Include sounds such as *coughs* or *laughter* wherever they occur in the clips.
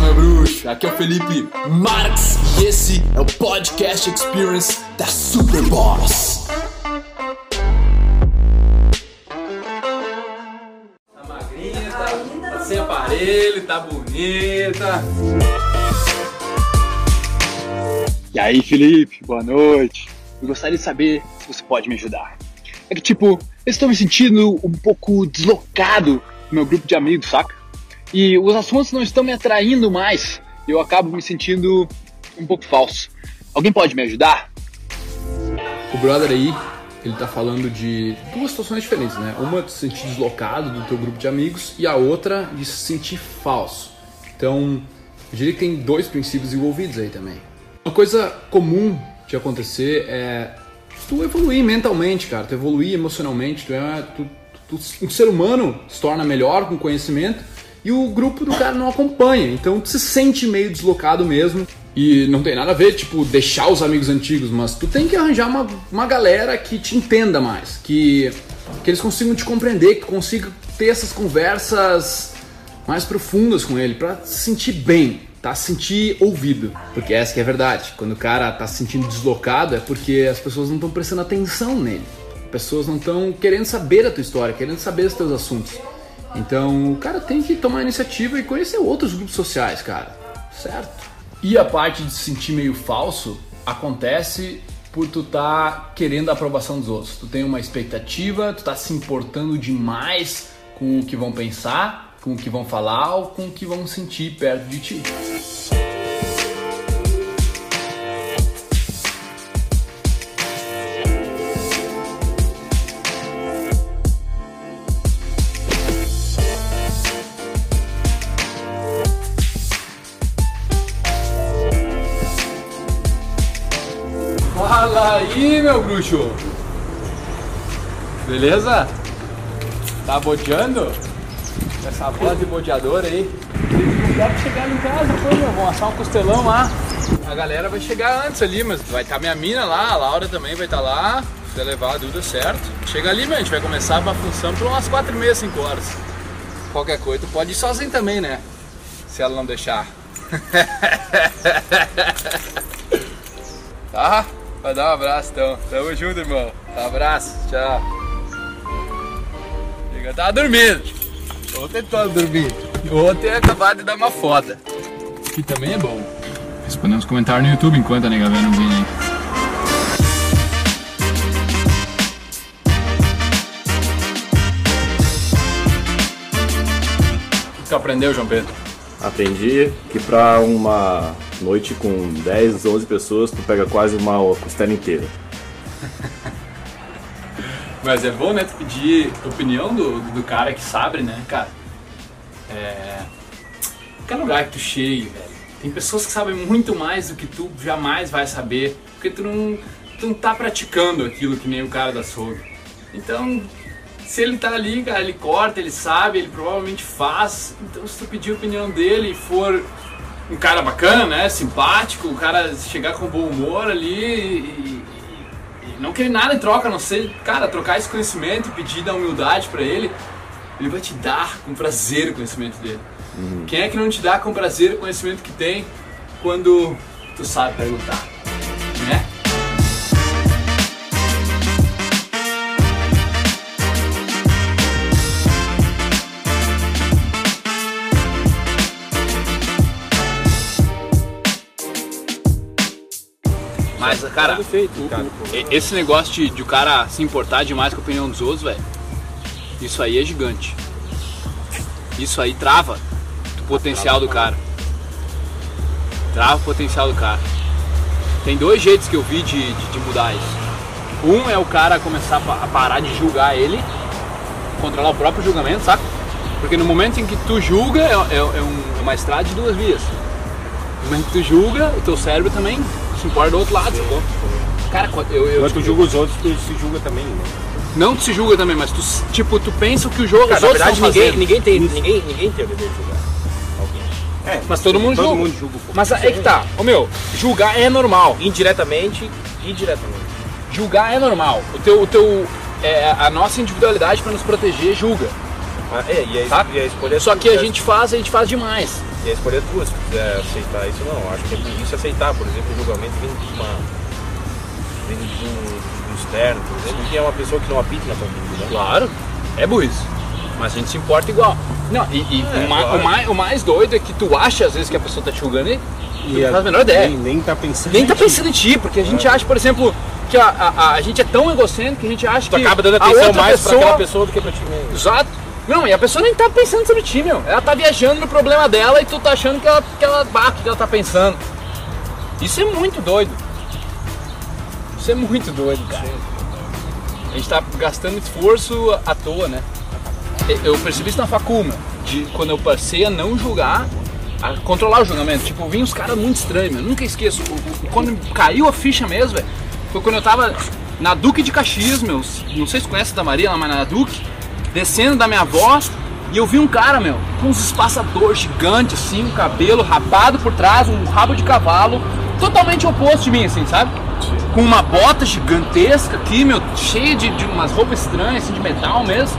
Fala, meu bruxo. Aqui é o Felipe Marx e esse é o Podcast Experience da Super Boss. Tá magrinha, tá, tá sem aparelho, tá bonita. E aí, Felipe, boa noite. Eu gostaria de saber se você pode me ajudar. É que, tipo, eu estou me sentindo um pouco deslocado no meu grupo de amigos, saca? E os assuntos não estão me atraindo mais. Eu acabo me sentindo um pouco falso. Alguém pode me ajudar? O brother aí, ele tá falando de duas situações diferentes, né? Uma de se sentir deslocado do teu grupo de amigos e a outra de se sentir falso. Então, eu diria que tem dois princípios envolvidos aí também. Uma coisa comum de acontecer é tu evoluir mentalmente, cara, tu evoluir emocionalmente, tu é tu, tu, um ser humano se torna melhor com conhecimento e o grupo do cara não acompanha, então tu se sente meio deslocado mesmo. E não tem nada a ver, tipo, deixar os amigos antigos, mas tu tem que arranjar uma, uma galera que te entenda mais, que, que eles consigam te compreender, que consiga ter essas conversas mais profundas com ele, para se sentir bem, tá? Se sentir ouvido. Porque essa que é a verdade. Quando o cara tá se sentindo deslocado é porque as pessoas não estão prestando atenção nele. As pessoas não estão querendo saber a tua história, querendo saber os teus assuntos. Então o cara tem que tomar iniciativa e conhecer outros grupos sociais, cara. Certo? E a parte de se sentir meio falso acontece por tu tá querendo a aprovação dos outros. Tu tem uma expectativa, tu tá se importando demais com o que vão pensar, com o que vão falar ou com o que vão sentir perto de ti. Aí, meu bruxo! Beleza? Tá bodeando? Essa voz de bodeador aí. Deve chegar em casa, pô, meu. Vamos assar um costelão lá. A galera vai chegar antes ali, mas vai estar minha mina lá, a Laura também vai estar lá. Se levar a Duda certo. Chega ali, meu, a gente vai começar a função por umas 4 e meia, 5 horas. Qualquer coisa, tu pode ir sozinho também, né? Se ela não deixar. *laughs* tá? Vai dar um abraço então. Tamo junto, irmão. Um abraço, tchau. Chega, tava dormindo. Ontem tava dormindo. Ontem acabado de dar uma foda. Que também é bom. Respondemos comentários no YouTube enquanto a nega não vem aí. O que tu aprendeu, João Pedro? Aprendi que pra uma noite com 10, 11 pessoas, tu pega quase uma costela inteira. *laughs* Mas é bom, né, tu pedir opinião do, do cara que sabe, né, cara? É... Qualquer lugar que tu chegue, velho. Tem pessoas que sabem muito mais do que tu jamais vai saber, porque tu não, tu não tá praticando aquilo que nem o cara da açougue. Então, se ele tá ali, cara, ele corta, ele sabe, ele provavelmente faz. Então, se tu pedir a opinião dele e for um cara bacana, né, simpático, o cara chegar com bom humor ali e, e não querer nada em troca, a não ser, cara, trocar esse conhecimento e pedir da humildade para ele, ele vai te dar com prazer o conhecimento dele. Quem é que não te dá com prazer o conhecimento que tem quando tu sabe perguntar, cara, e- esse negócio de, de o cara se importar demais com a opinião dos outros, velho, isso aí é gigante. Isso aí trava o potencial do cara. Trava o potencial do cara. Tem dois jeitos que eu vi de, de, de mudar isso. Um é o cara começar a pa- a parar de julgar ele, controlar o próprio julgamento, saca? Porque no momento em que tu julga, é, é- é um- é uma estrada de duas vias. No momento que tu julga, o teu cérebro também se importa do outro lado, sacou? Cara, quando eu, eu, Quando tu julga os outros, tu se julga também, né? não tu se julga também, mas tu, tipo, tu pensa o que o jogo, Cara, os na outros verdade, ninguém, ninguém, tem, ninguém, ninguém tem o dever de julgar alguém. É, Mas todo mundo todo julga. mundo julga um. Mas é que tá, ô meu, julgar é normal. Indiretamente e diretamente. Julgar é normal. O teu, o teu, é, a nossa individualidade para nos proteger julga. Ah, é, e a, Tá? e a escolha é Só que a né? gente faz, a gente faz demais. E a escolha é tua, se tu quiser aceitar isso não. Acho que é burrice aceitar, por exemplo, o julgamento vindo de uma. vindo de um, de um externo, por exemplo, que é uma pessoa que não apita na tua vida, né? Claro, é burrice. Mas a gente se importa igual. Não, e, e É, o, ma- claro. o mais, o mais doido é que tu acha às vezes que a pessoa tá te julgando e tu não faz a menor ideia. Nem, nem tá pensando. Nem tá em ti. pensando em ti, porque a gente acha, por exemplo, que a, a, a- a gente é tão egocêntrico que a gente acha Tu que acaba dando atenção mais pra pessoa... aquela pessoa do que pra ti mesmo. Exato. Não, e a pessoa nem tá pensando sobre ti, meu. Ela tá viajando no problema dela e tu tá achando que ela, que ela bate, que ela tá pensando. Isso é muito doido. Isso é muito doido, cara. A gente tá gastando esforço à toa, né? Eu percebi isso na facul, meu, de quando eu passei a não julgar, a controlar o julgamento. Tipo, vinha uns caras muito estranhos, meu. Nunca esqueço. Quando caiu a ficha mesmo, velho, foi quando eu tava na Duque de Caxias, meu. Não sei se conhece da Maria, mas na Duque, descendo da minha avó, e eu vi um cara, meu, com uns espaçadores gigantes, assim, um cabelo rapado por trás, um rabo de cavalo, totalmente oposto de mim, assim, sabe? Com uma bota gigantesca aqui, meu, cheia de, de umas roupas estranhas, assim, de metal mesmo.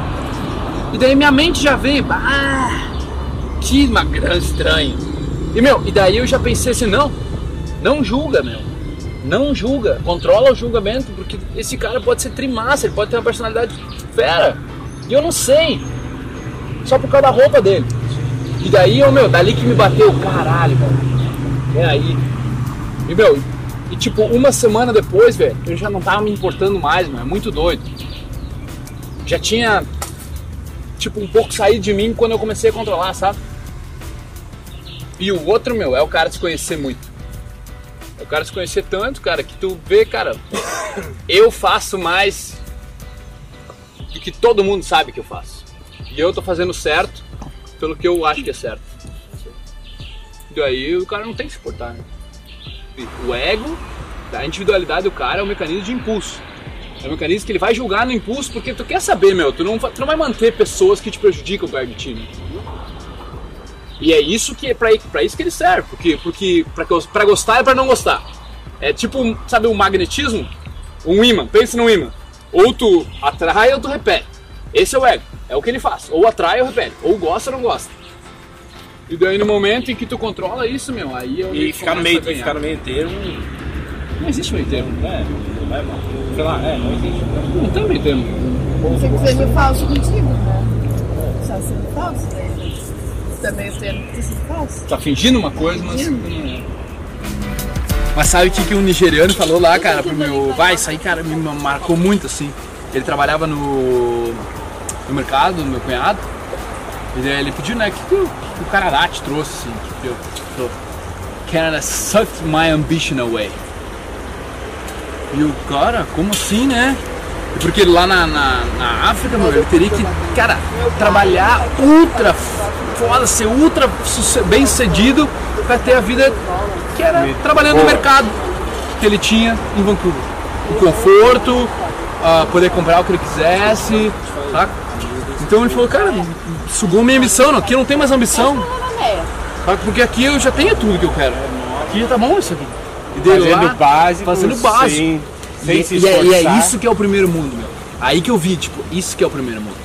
E daí minha mente já veio, ah, que magrão estranho. E meu, e daí eu já pensei assim, não, não julga, meu. Não julga, controla o julgamento, porque esse cara pode ser trimassa, ele pode ter uma personalidade fera. E eu não sei. Só por causa da roupa dele. E daí, ô meu, dali que me bateu, caralho, velho. É aí. E meu, e tipo, uma semana depois, velho, eu já não tava me importando mais, mano. É muito doido. Já tinha tipo, um pouco sair de mim quando eu comecei a controlar, sabe? E o outro, meu, é o cara se conhecer muito. É o cara se conhecer tanto, cara, que tu vê, cara, *coughs* eu faço mais do que todo mundo sabe que eu faço. E eu tô fazendo certo pelo que eu acho que é certo. E daí o cara não tem que se portar, né? O ego, a individualidade do cara é um mecanismo de impulso. É um mecanismo que ele vai julgar no impulso porque tu quer saber, meu. Tu não, tu não vai manter pessoas que te prejudicam perto de ti. né? E é isso que é pra, pra isso que ele serve. Porque, porque pra, pra gostar é pra não gostar. É tipo, sabe, o magnetismo? Um imã. Pensa num imã. Ou tu atrai ou tu repele. Esse é o ego. É o que ele faz. Ou atrai ou repele. Ou gosta ou não gosta. E daí no momento em que tu controla isso, meu, aí eu E ficar no meio, ficar no meio termo, Não existe meio termo. é, não é mal. Sei lá, é, não existe. Não tem meio termo. Fico sendo falso contigo, né? Só sendo falso, daí. Também eu tendo que ter sido falso. tá fingindo uma coisa, mas. Mas sabe o que, que um nigeriano falou lá, cara, pro meu. Vai, isso aí, cara, me marcou muito assim. Ele trabalhava no, no mercado, do meu cunhado. E daí ele pediu, né, que, que o, que o Canadá te trouxe, assim, que eu, falou, Canada sucked my ambition away. E o cara, como assim, né? Porque lá na, na, na África, meu, ele teria que, cara, trabalhar ultra foda, ser ultra bem sucedido pra ter a vida que era trabalhando no mercado que ele tinha em Vancouver. O conforto, ah, poder comprar o que ele quisesse, saca? Então ele falou, cara, sugou minha ambição, aqui eu não tem mais ambição. saca? Porque aqui eu já tenho tudo que eu quero. Aqui já tá bom isso aqui. E daí Fazendo lá- básico. fazendo básico. Sem, sem e, se e é, e é isso que é o primeiro mundo, meu. Aí que eu vi, tipo, isso que é o primeiro mundo.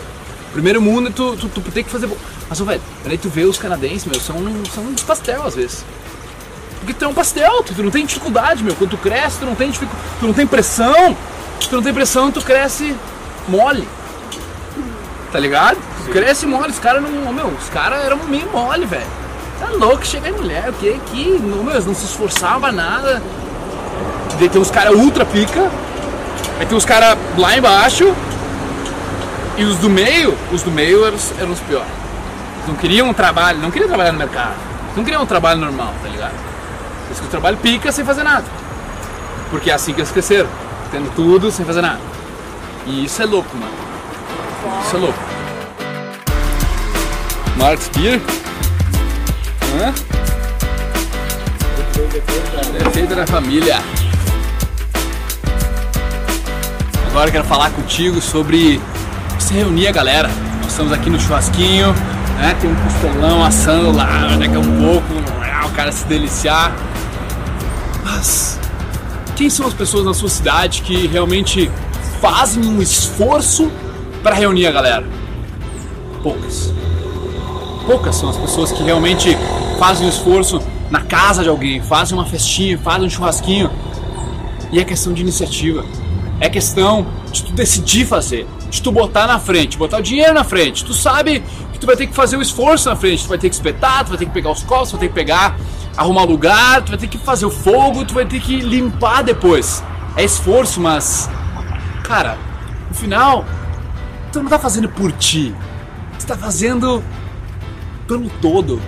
Primeiro mundo é tu, tu, tu tem que fazer. Mas, velho, peraí, tu vê os canadenses, meu, são, são pastel às vezes. Porque tu é um pastel, tu, tu não tem dificuldade, meu. Quando tu cresce, tu não tem dificu... tu não tem pressão. Tu não tem pressão, tu cresce mole. Tá ligado? Tu cresce mole, os caras não. Meu, os caras eram meio mole, velho. Tá louco, chega em mulher, o que que. Não, meu, não se esforçavam nada. Daí tem uns caras ultra pica. Aí tem os caras lá embaixo. E os do meio, os do meio eram, os- eram os piores. Não queriam um trabalho, não queriam trabalhar no mercado. Não queriam um trabalho normal, tá ligado? Eles queriam um trabalho pica sem fazer nada. Porque é assim que eles cresceram. Tendo tudo sem fazer nada. E isso é louco, mano. Isso é louco. Marx Beer? Hã? Defeito da família. Agora quero falar contigo sobre você reunir a galera. Nós estamos aqui no churrasquinho, né? Tem um costelão assando lá, daqui a um pouco, o cara se deliciar. Mas quem são as pessoas na sua cidade que realmente fazem um esforço para reunir a galera? poucas. Poucas são as pessoas que realmente fazem um esforço na casa de alguém, fazem uma festinha, fazem um churrasquinho. E é questão de iniciativa. É questão de tu decidir fazer, de tu botar na frente, botar o dinheiro na frente. Tu sabe que tu vai ter que fazer o esforço na frente, tu vai ter que espetar, tu vai ter que pegar os copos, tu vai ter que pegar, arrumar lugar, tu vai ter que fazer o fogo, tu vai ter que limpar depois. É esforço, mas cara, no final, tu não tá fazendo por ti. Tu tá fazendo pelo todo.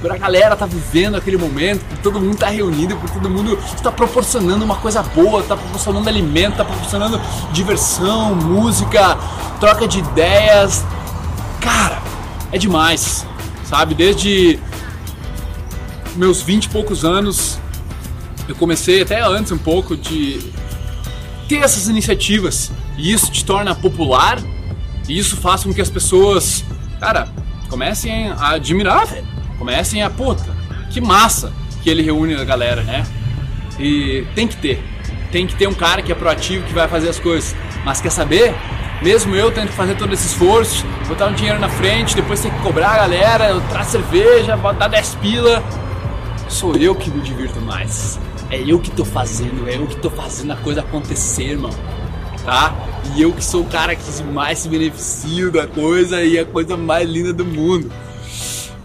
Por a galera tá vivendo aquele momento, por todo mundo tá reunido, por todo mundo tá proporcionando uma coisa boa, tá proporcionando alimento, tá proporcionando diversão, música, troca de ideias. Cara, é demais, sabe? Desde meus 20 e poucos anos, eu comecei até antes um pouco de ter essas iniciativas e isso te torna popular e isso faz com que as pessoas, cara, comecem a admirar, velho. Comecem a, puta, que massa que ele reúne a galera, né? E tem que ter. Tem que ter um cara que é proativo, que vai fazer as coisas. Mas quer saber? Mesmo eu tendo que fazer todo esse esforço, botar um dinheiro na frente, depois ter que cobrar a galera, eu trazer cerveja, botar 10 pila, sou eu que me divirto mais. É eu que tô fazendo, é eu que tô fazendo a coisa acontecer, irmão. Tá? E eu que sou o cara que mais se beneficia da coisa e a coisa mais linda do mundo.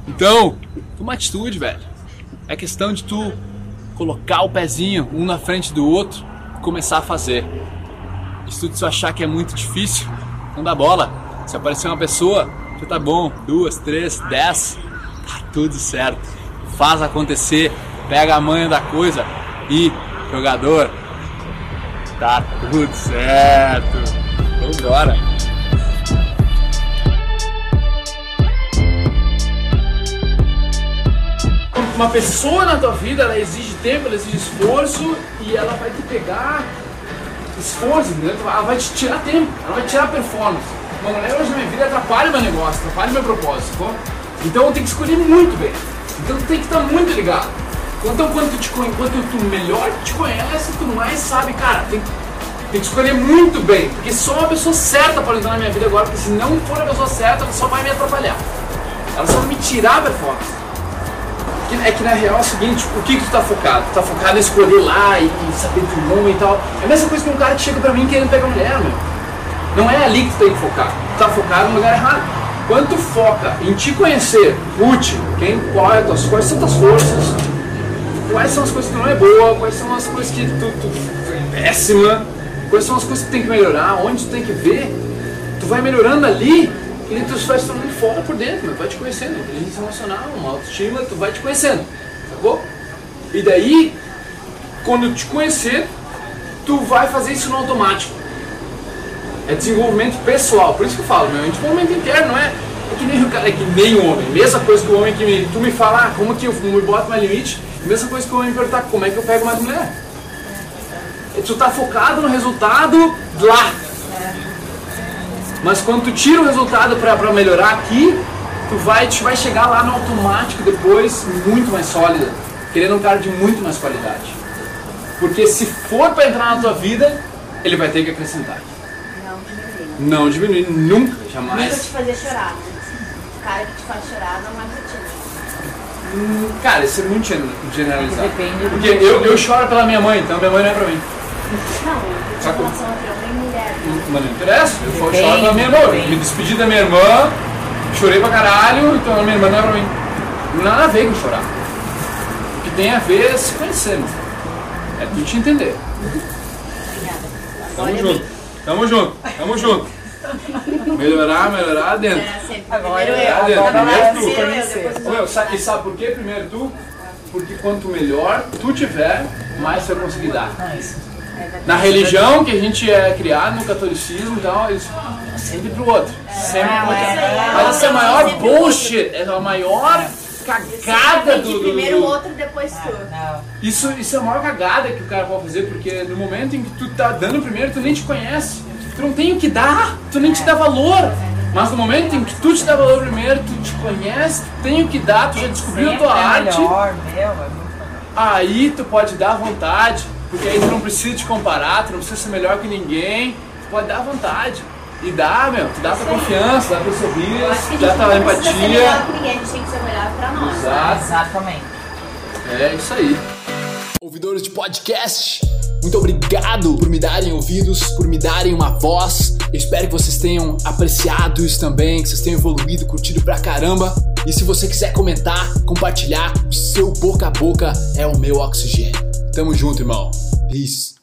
Então, toma atitude, velho. É questão de tu colocar o pezinho um na frente do outro e começar a fazer. E se tu achar que é muito difícil, não dá bola. Se aparecer uma pessoa, já tá bom. Duas, três, dez, tá tudo certo. Faz acontecer, pega a manha da coisa e, jogador, tá tudo certo. Vambora. uma pessoa na tua vida, ela exige tempo, ela exige esforço e ela vai te pegar esforço, entendeu? Ela vai te tirar tempo, ela vai te tirar performance. Uma mulher hoje na minha vida atrapalha meu negócio, atrapalha meu propósito? Então eu tenho que escolher muito bem. Então tu tem que estar muito ligado. Então quanto te, quanto tu melhor te conhece, tu mais sabe, cara, tem, tem que escolher muito bem. Porque só uma pessoa certa pode entrar na minha vida agora, porque se não for a pessoa certa, ela só vai me atrapalhar. Ela só vai me tirar a performance. É que na real é o seguinte, o que, que tu tá focado? Tu tá focado em escolher lá e, e saber do nome e tal. É a mesma coisa que um cara que chega pra mim querendo pegar mulher, meu. Não é ali que tu tem que focar. Tu tá focado no lugar errado. Quando tu foca em te conhecer, útil, quem, qual é, tuas, quais são tuas forças, quais são as coisas que não é boa, quais são as coisas que tu, tu é péssima, quais são as coisas que tu tem que melhorar, onde tu tem que ver, tu vai melhorando ali e tu vai se tornando foda por dentro, vai te conhecendo, inteligência emocional, uma autoestima, tu vai te conhecendo, sacou? E daí, quando te conhecer, tu vai fazer isso no automático. É desenvolvimento pessoal, por isso que eu falo, meu, é desenvolvimento interno, não é, é que nem o cara, é que nem o homem. Mesma coisa que o homem que me, tu me fala, ah, como que eu me boto mais limite, mesma coisa que o homem me perguntar, como é que eu pego mais mulher? É, Tu tá focado no resultado lá. Mas quando tu tira o resultado pra melhorar aqui, tu vai, tu vai chegar lá no automático depois, muito mais sólida, querendo um cara de muito mais qualidade. Porque se for pra entrar na tua vida, ele vai ter que acrescentar. Não diminuir nunca, Nunca jamais. te fazer chorar. né? O cara que te faz chorar não é pra ti. Hum, Cara, isso é muito gen- generalizado. Depende do Porque eu, eu choro pela minha mãe, então minha mãe não é pra mim. Não, eu tinha Sacou? relação entre homem e mulher. né? Mas não interessa, eu choro pela minha irmã. Me despedi da minha irmã, chorei pra caralho, então a minha irmã não é pra mim. Não tem nada a ver com chorar. O que tem a ver é se conhecer, mano. É tu te entender. Tamo junto, tamo junto, tamo junto. Melhorar, melhorar dentro. É, sempre. Agora, Primeiro eu, Primeiro agora eu, vai tu. depois Meu, sabe, e sabe por quê? Primeiro tu, porque quanto melhor tu tiver, mais você vai conseguir dar. Na religião que a gente é criado, no catolicismo e tal, eles é sempre pro outro. Sempre pro outro. Mas essa é a maior bullshit, é a maior cagada do. do- Primeiro outro, depois tu. Não. Isso, isso é a maior cagada que o cara pode fazer, porque no momento em que tu tá dando primeiro, tu nem te conhece. Tu não tem o que dar, tu nem te dá valor. Mas no momento em que tu te dá valor primeiro, tu te conhece, tu tem o que dar, tu já descobriu a tua é arte. melhor, meu, é muito melhor. Aí tu pode dar à vontade, porque aí tu não precisa te comparar, tu não precisa ser melhor que ninguém, tu pode dar à vontade. E dá, meu, tu dá essa confiança, dá teu sorriso, a gente dá tua não empatia. melhor que ninguém, a gente tem que ser melhor pra nós. Exato. Exatamente. É isso aí. Ouvidores de podcast, muito obrigado por me darem ouvidos, por me darem uma voz. Eu espero que vocês tenham apreciado isso também, que vocês tenham evoluído, curtido pra caramba. E se você quiser comentar, compartilhar, o seu boca a boca é o meu oxigênio. Tamo junto, irmão. Peace.